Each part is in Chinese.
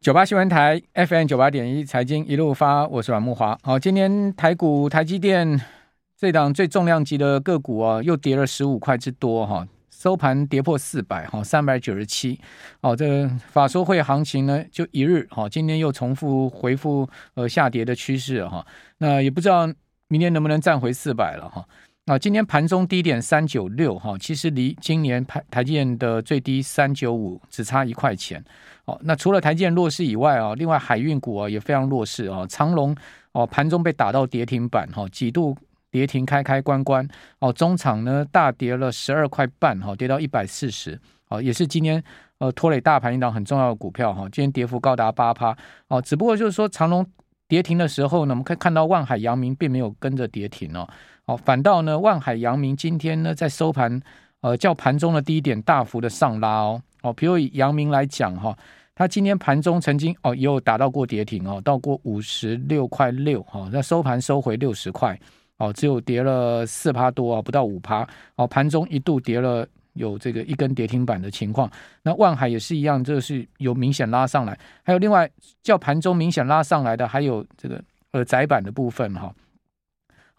九八新闻台 FM 九八点一财经一路发，我是阮木华。好，今天台股台积电这档最重量级的个股啊，又跌了十五块之多哈，收盘跌破四百哈，三百九十七。哦，这法说会行情呢，就一日哈，今天又重复回复呃下跌的趋势哈。那也不知道明天能不能站回四百了哈。啊，今天盘中低点三九六哈，其实离今年台台积电的最低三九五只差一块钱。哦，那除了台积电弱势以外啊，另外海运股啊也非常弱势啊。长荣哦盘中被打到跌停板哈，几度跌停开开关关哦。中场呢大跌了十二块半哈，跌到一百四十。哦，也是今天呃拖累大盘一档很重要的股票哈。今天跌幅高达八趴哦。只不过就是说长荣跌停的时候呢，我们可以看到万海、阳明并没有跟着跌停哦。哦，反倒呢，万海、阳明今天呢，在收盘，呃，较盘中的低点大幅的上拉哦。哦，比如以阳明来讲哈，它今天盘中曾经哦，也有达到过跌停哦，到过五十六块六哈，那收盘收回六十块哦，只有跌了四趴多啊，不到五趴哦，盘中一度跌了有这个一根跌停板的情况。那万海也是一样，这是有明显拉上来，还有另外较盘中明显拉上来的，还有这个呃窄板的部分哈。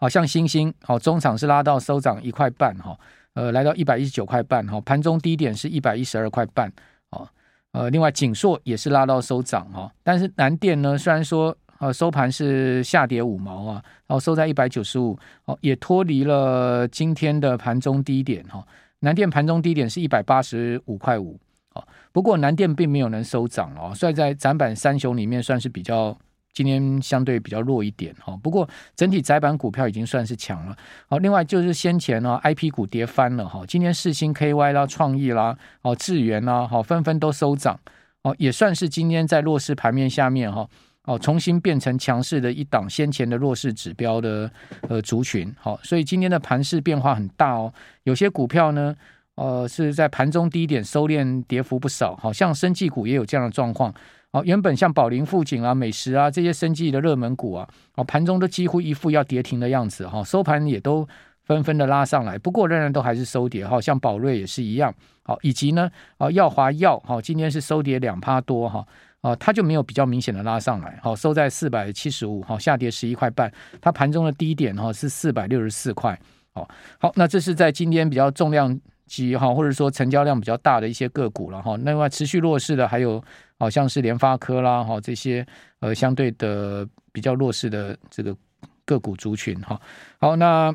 好像星星，好，中场是拉到收涨一块半，哈，呃，来到一百一十九块半，哈，盘中低点是一百一十二块半，哦，呃，另外景硕也是拉到收涨，哈，但是南电呢，虽然说呃收盘是下跌五毛啊，然后收在一百九十五，哦，也脱离了今天的盘中低点，哈，南电盘中低点是一百八十五块五，哦，不过南电并没有能收涨哦，所以在展板三雄里面算是比较。今天相对比较弱一点哈，不过整体窄板股票已经算是强了。好，另外就是先前呢，I P 股跌翻了哈，今天世星 K Y 啦、创意啦、哦智源啦，好纷纷都收涨，哦也算是今天在弱势盘面下面哈，哦重新变成强势的一档，先前的弱势指标的呃族群，好，所以今天的盘势变化很大哦，有些股票呢，呃是在盘中低点收敛跌幅不少，好像生技股也有这样的状况。好，原本像宝林富锦啊、美食啊这些生计的热门股啊，哦，盘中都几乎一副要跌停的样子哈，收盘也都纷纷的拉上来，不过仍然都还是收跌哈，像宝瑞也是一样，好，以及呢，啊，耀华药哈，今天是收跌两趴多哈，啊，它就没有比较明显的拉上来，好，收在四百七十五，好，下跌十一块半，它盘中的低点哈是四百六十四块，好，好，那这是在今天比较重量级哈，或者说成交量比较大的一些个股了哈，另外持续弱势的还有。好像是联发科啦，哈这些呃相对的比较弱势的这个个股族群哈。好，那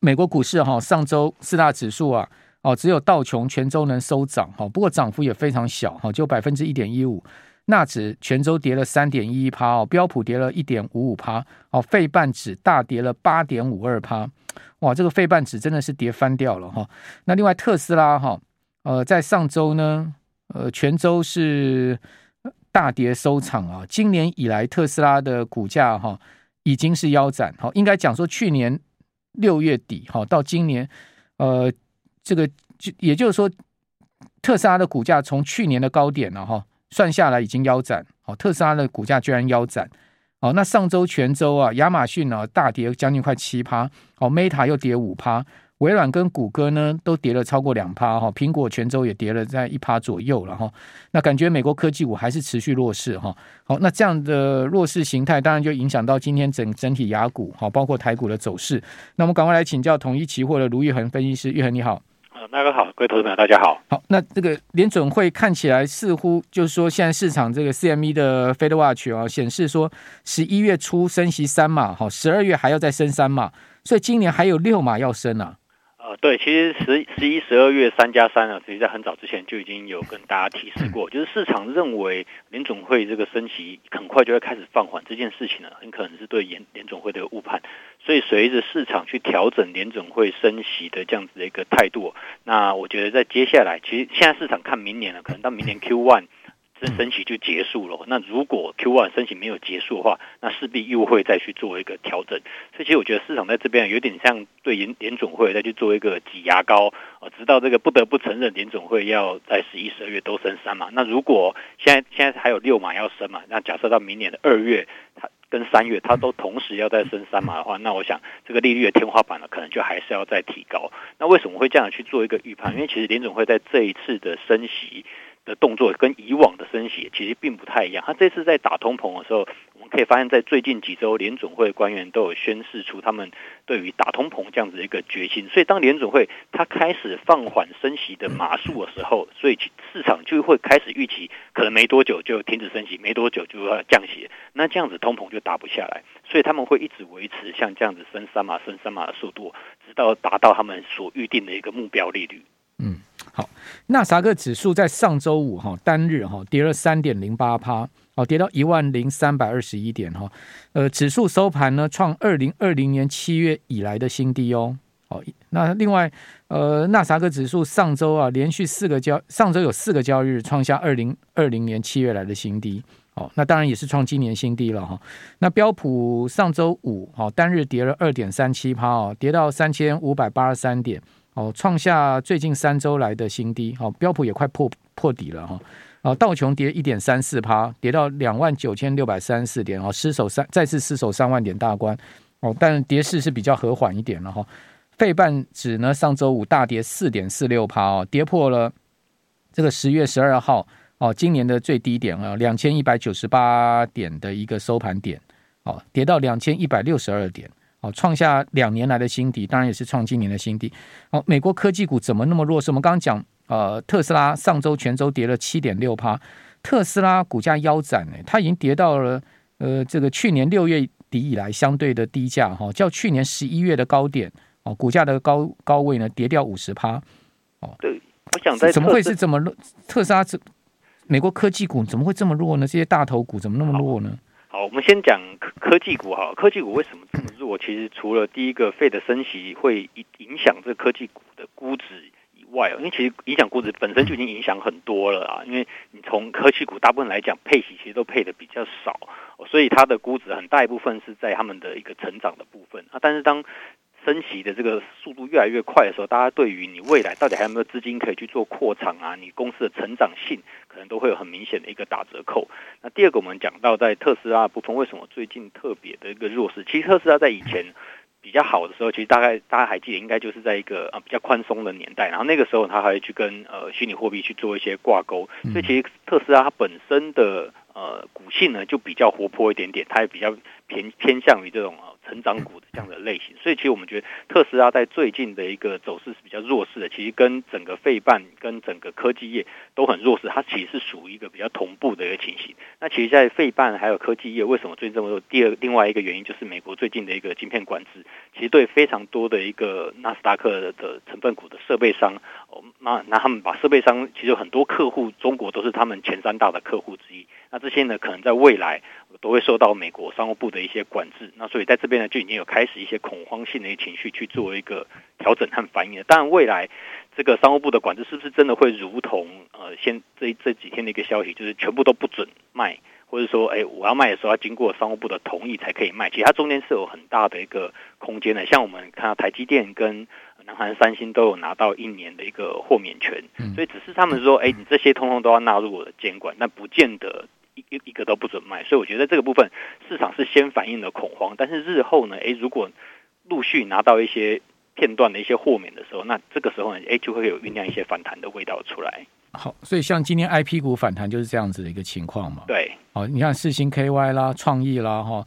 美国股市哈上周四大指数啊，哦只有道琼全周能收涨哈，不过涨幅也非常小哈，就百分之一点一五。纳指全周跌了三点一一趴哦，标普跌了一点五五趴哦，费半指大跌了八点五二趴。哇，这个费半指真的是跌翻掉了哈。那另外特斯拉哈，呃在上周呢。呃，全周是大跌收场啊！今年以来，特斯拉的股价哈已经是腰斩。好，应该讲说，去年六月底哈到今年，呃，这个就也就是说，特斯拉的股价从去年的高点了哈，算下来已经腰斩。好，特斯拉的股价居然腰斩。好，那上周全周啊，亚马逊呢大跌将近快七趴，好，Meta 又跌五趴。微软跟谷歌呢都跌了超过两趴哈，苹果全周也跌了在一趴左右了哈。那感觉美国科技股还是持续弱势哈。好，那这样的弱势形态当然就影响到今天整整体亚股哈，包括台股的走势。那我们赶快来请教统一期货的卢昱恒分析师，昱恒你好。那个好，各位投资朋友大家好。好，那这个联准会看起来似乎就是说，现在市场这个 CME 的 Fed Watch 啊显示说，十一月初升息三码，好，十二月还要再升三码，所以今年还有六码要升啊。对，其实十十一、十二月三加三啊，其实在很早之前就已经有跟大家提示过，就是市场认为联总会这个升息很快就会开始放缓这件事情呢，很可能是对联联总会的误判，所以随着市场去调整联总会升息的这样子的一个态度，那我觉得在接下来，其实现在市场看明年了，可能到明年 Q one。升息就结束了。那如果 Q1 升息没有结束的话，那势必又会再去做一个调整。所以其实我觉得市场在这边有点像对联联总会再去做一个挤牙膏啊，直到这个不得不承认联总会要在十一、十二月都升三嘛。那如果现在现在还有六码要升嘛？那假设到明年的二月，它跟三月它都同时要再升三码的话，那我想这个利率的天花板呢，可能就还是要再提高。那为什么会这样去做一个预判？因为其实联总会在这一次的升息。的动作跟以往的升息其实并不太一样。他这次在打通膨的时候，我们可以发现，在最近几周，联准会官员都有宣示出他们对于打通膨这样子一个决心。所以，当联准会他开始放缓升息的码数的时候，所以市场就会开始预期，可能没多久就停止升息，没多久就要降息。那这样子通膨就打不下来，所以他们会一直维持像这样子升三码、升三码的速度，直到达到他们所预定的一个目标利率。好，纳斯达克指数在上周五哈单日哈跌了三点零八趴，哦跌到一万零三百二十一点哈，呃指数收盘呢创二零二零年七月以来的新低哦。好，那另外呃纳斯达克指数上周啊连续四个交上周有四个交易日创下二零二零年七月来的新低，哦那当然也是创今年新低了哈。那标普上周五好单日跌了二点三七趴哦，跌到三千五百八十三点。哦，创下最近三周来的新低。好，标普也快破破底了哈。啊，道琼跌一点三四趴，跌到两万九千六百三十四点。哦，失守三，再次失守三万点大关。哦，但跌势是比较和缓一点了哈。费半指呢，上周五大跌四点四六趴哦，跌破了这个十月十二号哦，今年的最低点啊，两千一百九十八点的一个收盘点。哦，跌到两千一百六十二点。哦，创下两年来的新低，当然也是创今年的新低。哦，美国科技股怎么那么弱势？我们刚刚讲，呃，特斯拉上周全周跌了七点六趴，特斯拉股价腰斩呢，它已经跌到了呃这个去年六月底以来相对的低价哈，较去年十一月的高点哦，股价的高高位呢跌掉五十趴。哦，对，我想在怎么会是这么弱？特斯拉这美国科技股怎么会这么弱呢？这些大头股怎么那么弱呢？好，我们先讲科科技股哈。科技股为什么这么弱？其实除了第一个费的升息会影影响这科技股的估值以外，因为其实影响估值本身就已经影响很多了啊。因为你从科技股大部分来讲，配息其实都配的比较少，所以它的估值很大一部分是在他们的一个成长的部分啊。但是当升息的这个速度越来越快的时候，大家对于你未来到底还有没有资金可以去做扩张啊？你公司的成长性可能都会有很明显的一个打折扣。那第二个，我们讲到在特斯拉部分，为什么最近特别的一个弱势？其实特斯拉在以前比较好的时候，其实大概大家还记得，应该就是在一个啊比较宽松的年代，然后那个时候他还会去跟呃虚拟货币去做一些挂钩，所以其实特斯拉它本身的呃股性呢就比较活泼一点点，它也比较偏偏向于这种。成长股的这样的类型，所以其实我们觉得特斯拉在最近的一个走势是比较弱势的。其实跟整个费半跟整个科技业都很弱势，它其实是属于一个比较同步的一个情形。那其实，在费半还有科技业为什么最近这么弱？第二，另外一个原因就是美国最近的一个晶片管制，其实对非常多的一个纳斯达克的成分股的设备商，那那他们把设备商其实有很多客户，中国都是他们前三大的客户之一。那这些呢，可能在未来。都会受到美国商务部的一些管制，那所以在这边呢，就已经有开始一些恐慌性的一些情绪去做一个调整和反应了。当然，未来这个商务部的管制是不是真的会如同呃，先这这几天的一个消息，就是全部都不准卖，或者说，哎，我要卖的时候要经过商务部的同意才可以卖？其实它中间是有很大的一个空间的。像我们看到台积电跟南韩三星都有拿到一年的一个豁免权，所以只是他们说，哎，你这些通通都要纳入我的监管，但不见得。一一一个都不准卖，所以我觉得这个部分市场是先反映了恐慌，但是日后呢，诶，如果陆续拿到一些片段的一些豁免的时候，那这个时候呢，诶，就会有酝酿一些反弹的味道出来。好，所以像今天 I P 股反弹就是这样子的一个情况嘛。对，好，你看四星 K Y 啦、创意啦，哈，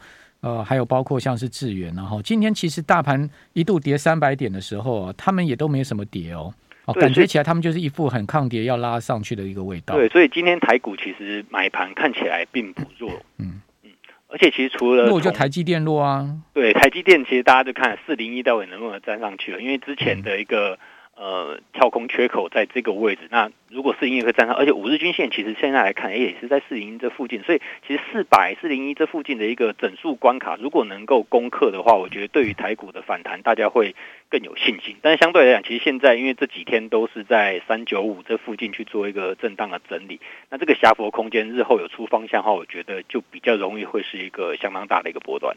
呃，还有包括像是智原，然后今天其实大盘一度跌三百点的时候啊，他们也都没什么跌哦。哦，感觉起来他们就是一副很抗跌要拉上去的一个味道。对，所以今天台股其实买盘看起来并不弱。嗯嗯，而且其实除了弱就台积电弱啊。对，台积电其实大家就看四零一到底能不能站上去了，因为之前的一个。嗯呃，跳空缺口在这个位置，那如果四零一可以站上，而且五日均线其实现在来看，也是在四零一这附近，所以其实四百四零一这附近的一个整数关卡，如果能够攻克的话，我觉得对于台股的反弹，大家会更有信心。但是相对来讲，其实现在因为这几天都是在三九五这附近去做一个震荡的整理，那这个狭幅空间日后有出方向的话，我觉得就比较容易会是一个相当大的一个波段。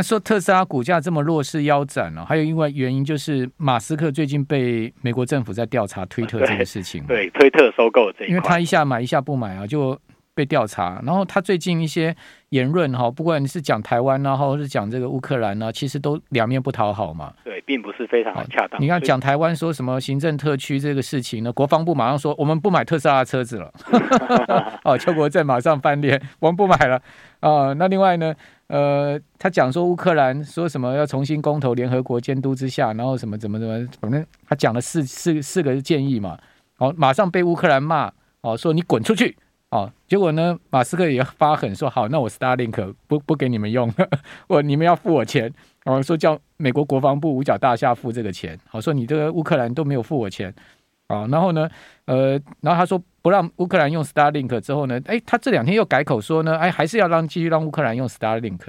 那说特斯拉股价这么弱势腰斩了，还有另外原因就是马斯克最近被美国政府在调查推特这个事情。对，对，推特收购这一块，因为他一下买一下不买啊，就被调查，然后他最近一些言论哈，不管你是讲台湾啊，或者是讲这个乌克兰啊，其实都两面不讨好嘛。对，并不是非常的恰当。你看讲台湾说什么行政特区这个事情呢？国防部马上说我们不买特斯拉的车子了。哦，邱国正马上翻脸，我们不买了啊、呃。那另外呢，呃，他讲说乌克兰说什么要重新公投，联合国监督之下，然后什么怎么怎么，反正他讲了四四四个建议嘛。哦，马上被乌克兰骂哦，说你滚出去。哦，结果呢，马斯克也发狠说：“好，那我 Starlink 不不给你们用，我你们要付我钱。”哦，说叫美国国防部五角大厦付这个钱。好，说你这个乌克兰都没有付我钱。啊，然后呢，呃，然后他说不让乌克兰用 Starlink 之后呢，哎，他这两天又改口说呢，哎，还是要让继续让乌克兰用 Starlink。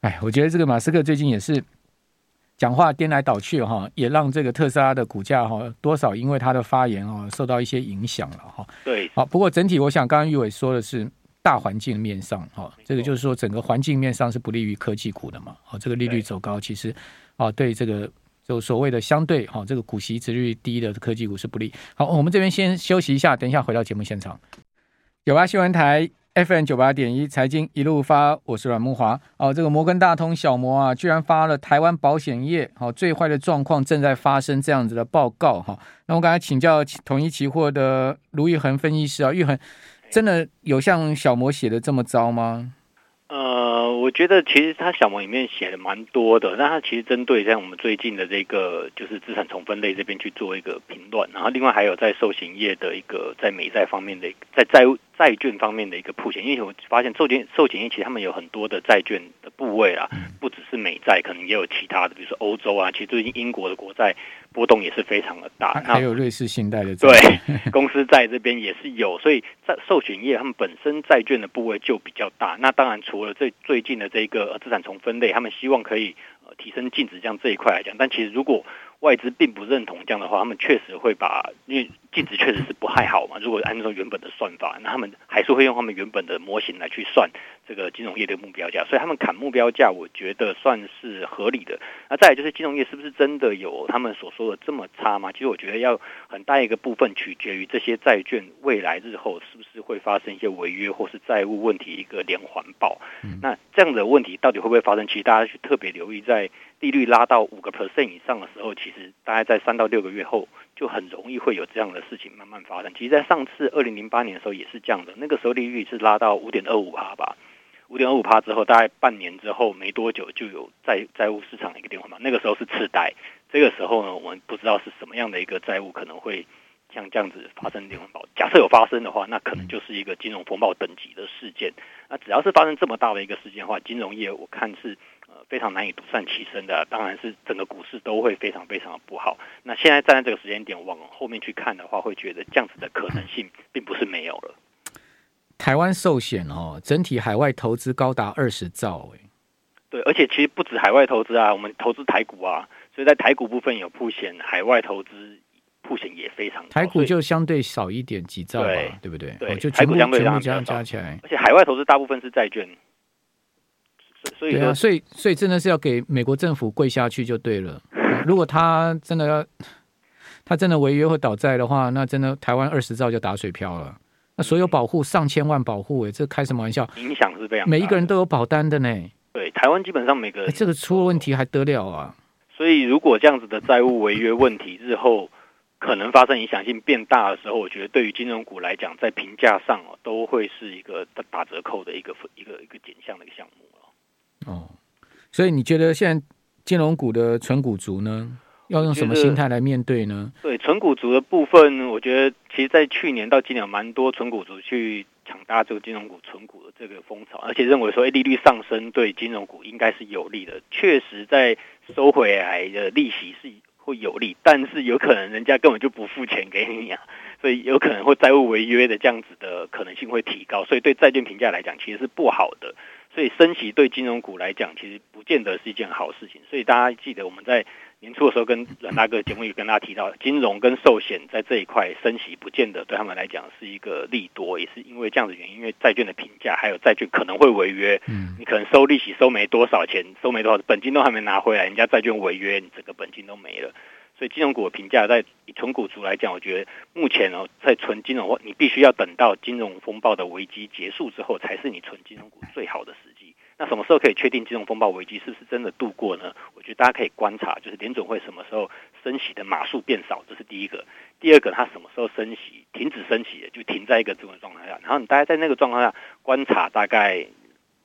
哎，我觉得这个马斯克最近也是。讲话颠来倒去哈，也让这个特斯拉的股价哈多少因为他的发言哦受到一些影响了哈。对，好，不过整体我想刚刚玉伟说的是大环境面上哈，这个就是说整个环境面上是不利于科技股的嘛。好，这个利率走高，其实啊对这个就所谓的相对哈这个股息殖率低的科技股是不利。好，我们这边先休息一下，等一下回到节目现场。九八新闻台。FM 九八点一财经一路发，我是阮木华。哦，这个摩根大通小摩啊，居然发了台湾保险业好、哦、最坏的状况正在发生这样子的报告哈、那我刚才请教统一期货的卢昱衡分析师啊，玉恒真的有像小摩写的这么糟吗？呃，我觉得其实他小文里面写的蛮多的，那他其实针对像我们最近的这个就是资产重分类这边去做一个评论，然后另外还有在寿险业的一个在美债方面的在债务债券方面的一个铺险，因为我发现寿险寿险业其实他们有很多的债券的部位啊，不只是美债，可能也有其他的，比如说欧洲啊，其实最近英国的国债波动也是非常的大，还有瑞士信贷的对 公司在这边也是有，所以在寿险业他们本身债券的部位就比较大。那当然除了最最近的这个资产重分类，他们希望可以呃提升净值这样这一块来讲，但其实如果外资并不认同这样的话，他们确实会把，因为净值确实是不太好嘛。如果按照原本的算法，那他们还是会用他们原本的模型来去算这个金融业的目标价，所以他们砍目标价，我觉得算是合理的。那再来就是金融业是不是真的有他们所说的这么差吗？其实我觉得要很大一个部分取决于这些债券未来日后是不是会发生一些违约或是债务问题一个连环爆。那这样的问题到底会不会发生？其实大家去特别留意在。在利率拉到五个 percent 以上的时候，其实大概在三到六个月后，就很容易会有这样的事情慢慢发生。其实，在上次二零零八年的时候也是这样的，那个时候利率是拉到五点二五趴吧，五点二五趴之后，大概半年之后没多久就有债债务市场的一个变化嘛。那个时候是次贷，这个时候呢，我们不知道是什么样的一个债务可能会像这样子发生连环爆。假设有发生的话，那可能就是一个金融风暴等级的事件。那只要是发生这么大的一个事件的话，金融业我看是。非常难以独善其身的，当然是整个股市都会非常非常的不好。那现在站在这个时间点往后面去看的话，会觉得这样子的可能性并不是没有了。台湾寿险哦，整体海外投资高达二十兆哎。对，而且其实不止海外投资啊，我们投资台股啊，所以在台股部分有铺险，海外投资曝险也非常多。台股就相对少一点几兆吧，对，对不对？对，哦、就台股相对加加加起来，而且海外投资大部分是债券。所以所以所以真的是要给美国政府跪下去就对了。如果他真的要，他真的违约或倒债的话，那真的台湾二十兆就打水漂了。那所有保护上千万保护，哎，这开什么玩笑？影响是非常，每一个人都有保单的呢。对，台湾基本上每个人这个出了问题还得了啊？所以如果这样子的债务违约问题日后可能发生影响性变大的时候，我觉得对于金融股来讲，在评价上哦，都会是一个打折扣的一个一个一个减项的一个项目。哦，所以你觉得现在金融股的纯股族呢，要用什么心态来面对呢？对，纯股族的部分，我觉得其实，在去年到今年，有蛮多纯股族去抢搭这个金融股存股的这个风潮，而且认为说，哎，利率上升对金融股应该是有利的。确实，在收回来的利息是会有利，但是有可能人家根本就不付钱给你啊，所以有可能会债务违约的这样子的可能性会提高，所以对债券评价来讲，其实是不好的。所以升息对金融股来讲，其实不见得是一件好事情。所以大家记得我们在年初的时候跟阮大哥节目也跟大家提到，金融跟寿险在这一块升息，不见得对他们来讲是一个利多，也是因为这样的原因，因为债券的评价还有债券可能会违约，嗯，你可能收利息收没多少钱，收没多少，本金都还没拿回来，人家债券违约，你整个本金都没了。所以金融股的评价，在以纯股族来讲，我觉得目前哦，在纯金融，你必须要等到金融风暴的危机结束之后，才是你纯金融股最好的时机。什么时候可以确定金融风暴危机是不是真的度过呢？我觉得大家可以观察，就是联准会什么时候升息的码数变少，这是第一个。第二个，它什么时候升息，停止升息，就停在一个这种状态下。然后你大概在那个状况下观察大概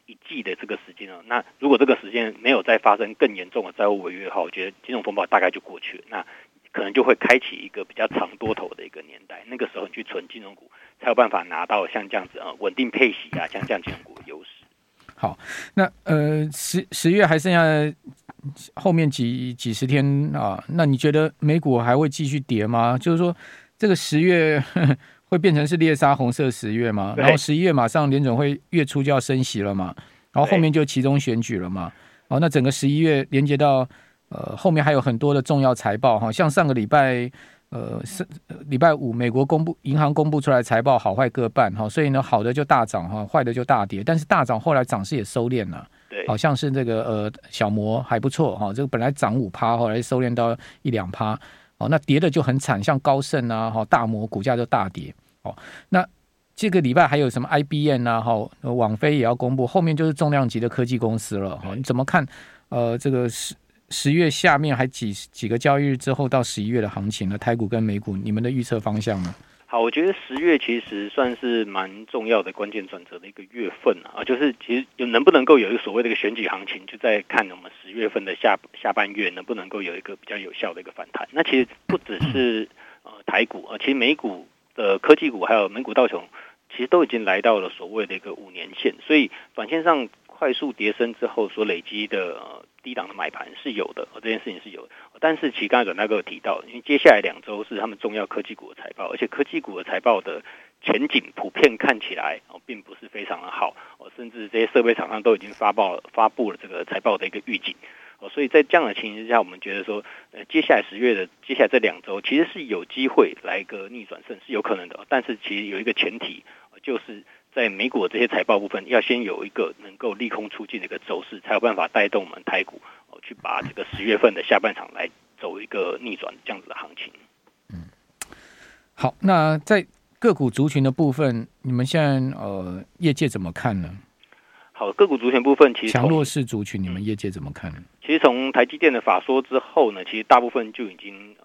一季的这个时间哦。那如果这个时间没有再发生更严重的债务违约的话，我觉得金融风暴大概就过去了。那可能就会开启一个比较长多头的一个年代。那个时候你去存金融股，才有办法拿到像这样子啊稳定配息啊，像这样金融股。好，那呃十十月还剩下后面几几十天啊，那你觉得美股还会继续跌吗？就是说这个十月 会变成是猎杀红色十月吗？然后十一月马上联总会月初就要升息了嘛，然后后面就其中选举了嘛。哦，那整个十一月连接到呃后面还有很多的重要财报哈，像上个礼拜。呃，是礼拜五，美国公布银行公布出来财报，好坏各半哈，所以呢，好的就大涨哈，坏的就大跌。但是大涨后来涨势也收敛了，对，好像是这个呃小摩还不错哈，这个本来涨五趴，后来收敛到一两趴，哦，那跌的就很惨，像高盛啊哈，大摩股价就大跌哦。那这个礼拜还有什么 IBM 啊哈，网飞也要公布，后面就是重量级的科技公司了哈。你怎么看？呃，这个是。十月下面还几几个交易日之后到十一月的行情呢？台股跟美股，你们的预测方向呢？好，我觉得十月其实算是蛮重要的关键转折的一个月份啊，就是其实有能不能够有一个所谓的一个选举行情，就在看我们十月份的下下半月能不能够有一个比较有效的一个反弹。那其实不只是呃台股啊，其实美股的科技股还有美股道琼，其实都已经来到了所谓的一个五年线，所以短线上快速跌升之后所累积的。呃低档的买盘是有的，这件事情是有的。但是其实刚才阮大哥有提到，因为接下来两周是他们重要科技股的财报，而且科技股的财报的前景普遍看起来哦，并不是非常的好哦，甚至这些设备厂商都已经发报发布了这个财报的一个预警哦，所以在这样的情形之下，我们觉得说，呃，接下来十月的接下来这两周其实是有机会来一个逆转胜是有可能的，但是其实有一个前提就是。在美股的这些财报部分，要先有一个能够利空出尽的一个走势，才有办法带动我们台股哦，去把这个十月份的下半场来走一个逆转这样子的行情。嗯，好，那在个股族群的部分，你们现在呃业界怎么看呢？好，个股族群部分其实强弱势族群，你们业界怎么看呢？其实从台积电的法说之后呢，其实大部分就已经。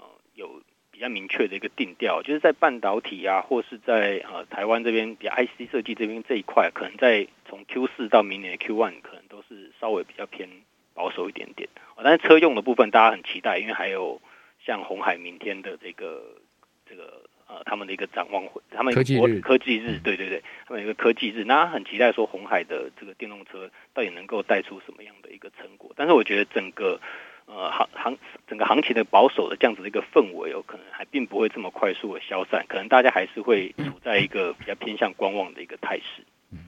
比较明确的一个定调，就是在半导体啊，或是在呃台湾这边比较 IC 设计这边这一块，可能在从 Q 四到明年的 Q one，可能都是稍微比较偏保守一点点。但是车用的部分，大家很期待，因为还有像红海明天的这个这个呃他们的一个展望会，他们科技日，科技日，对对对，他们有一个科技日，那很期待说红海的这个电动车到底能够带出什么样的一个成果。但是我觉得整个。呃，行行整个行情的保守的这样子的一个氛围，有可能还并不会这么快速的消散，可能大家还是会处在一个比较偏向观望的一个态势。嗯，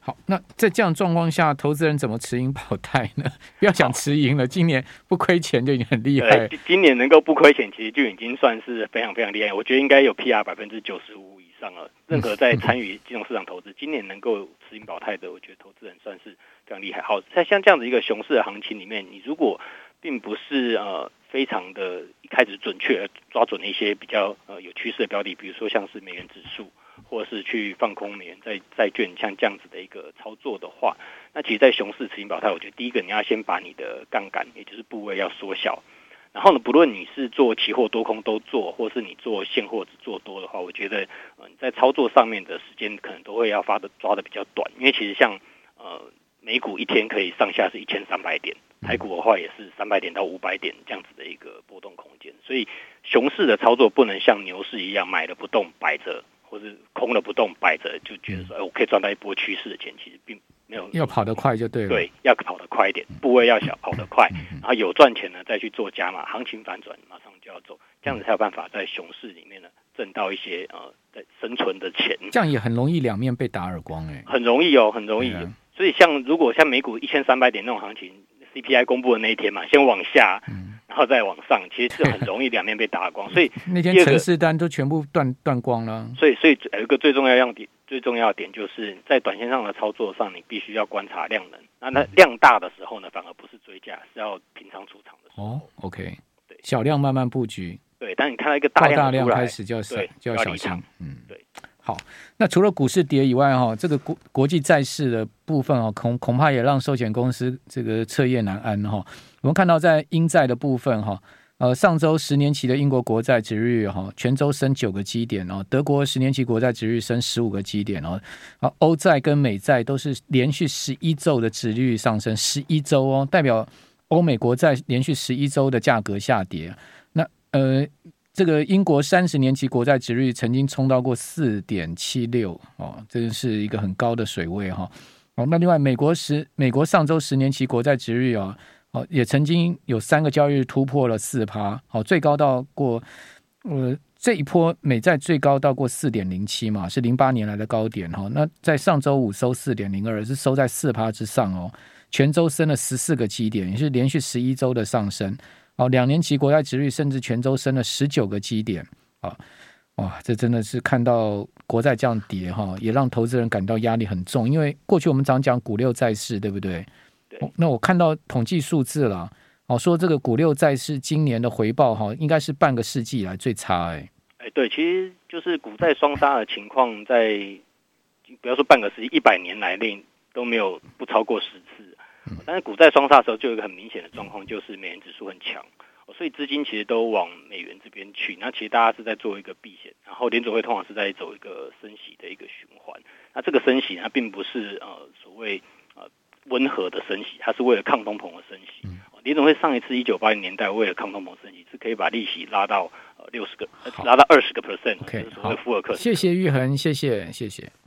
好，那在这样状况下，投资人怎么持盈保泰呢？不要讲持盈了，今年不亏钱就已经很厉害。今年能够不亏钱，其实就已经算是非常非常厉害。我觉得应该有 PR 百分之九十五以上了。任何在 参与金融市场投资，今年能够持盈保泰的，我觉得投资人算是非常厉害。好，在像这样子一个熊市的行情里面，你如果并不是呃非常的一开始准确抓准一些比较呃有趋势的标的，比如说像是美元指数，或者是去放空美元债债券，像这样子的一个操作的话，那其实，在熊市持盈保泰，我觉得第一个你要先把你的杠杆，也就是部位要缩小。然后呢，不论你是做期货多空都做，或是你做现货做多的话，我觉得嗯在操作上面的时间可能都会要发的抓的比较短，因为其实像呃美股一天可以上下是一千三百点。台股的话也是三百点到五百点这样子的一个波动空间，所以熊市的操作不能像牛市一样买了不动摆着，或是空了不动摆着，就觉得说哎，我可以赚到一波趋势的钱，其实并没有。要跑得快就对了。对，要跑得快一点，部位要小，跑得快，然后有赚钱呢再去做加码，行情反转马上就要走，这样子才有办法在熊市里面呢挣到一些呃在生存的钱。这样也很容易两面被打耳光哎，很容易哦，很容易。所以像如果像美股一千三百点那种行情。CPI 公布的那一天嘛，先往下，然后再往上，其实是很容易两面被打光。所以那天城市单都全部断断光了。所以，所以有一个最重要要点，最重要的点就是在短线上的操作上，你必须要观察量能。那那量大的时候呢，反而不是追价，是要平仓出场的时候。哦，OK，对。小量慢慢布局。对，但你看到一个大量，大量开始就要对就要小心。嗯，对。好，那除了股市跌以外，哈，这个国国际债市的部分哦，恐恐怕也让寿险公司这个彻夜难安哈。我们看到在英债的部分哈，呃，上周十年期的英国国债殖利率哈，全周升九个基点哦，德国十年期国债殖利率升十五个基点哦，啊，欧债跟美债都是连续十一周的殖利率上升，十一周哦，代表欧美国债连续十一周的价格下跌。那呃。这个英国三十年期国债殖利率曾经冲到过四点七六哦，这是一个很高的水位哈。哦，那另外美国十美国上周十年期国债殖利率啊，哦也曾经有三个交易日突破了四趴，哦最高到过呃这一波美债最高到过四点零七嘛，是零八年来的高点哈。那在上周五收四点零二，是收在四趴之上哦，全周升了十四个基点，也是连续十一周的上升。哦，两年期国债殖率甚至全周升了十九个基点啊！哇，这真的是看到国债这样跌哈，也让投资人感到压力很重。因为过去我们常讲股六债四，对不对？对。那我看到统计数字了，哦，说这个股六债四今年的回报哈，应该是半个世纪以来最差哎。哎，对，其实就是股债双杀的情况，在不要说半个世纪，一百年来令都没有不超过十次。但是股债双杀的时候，就有一个很明显的状况，就是美元指数很强，所以资金其实都往美元这边去。那其实大家是在做一个避险，然后联准会通常是在走一个升息的一个循环。那这个升息它并不是呃所谓呃温和的升息，它是为了抗通膨的升息。联准会上一次一九八零年代为了抗通膨升息，是可以把利息拉到呃六十个，拉到二十个 percent，就是所谓福尔克。谢谢玉恒，谢谢谢谢。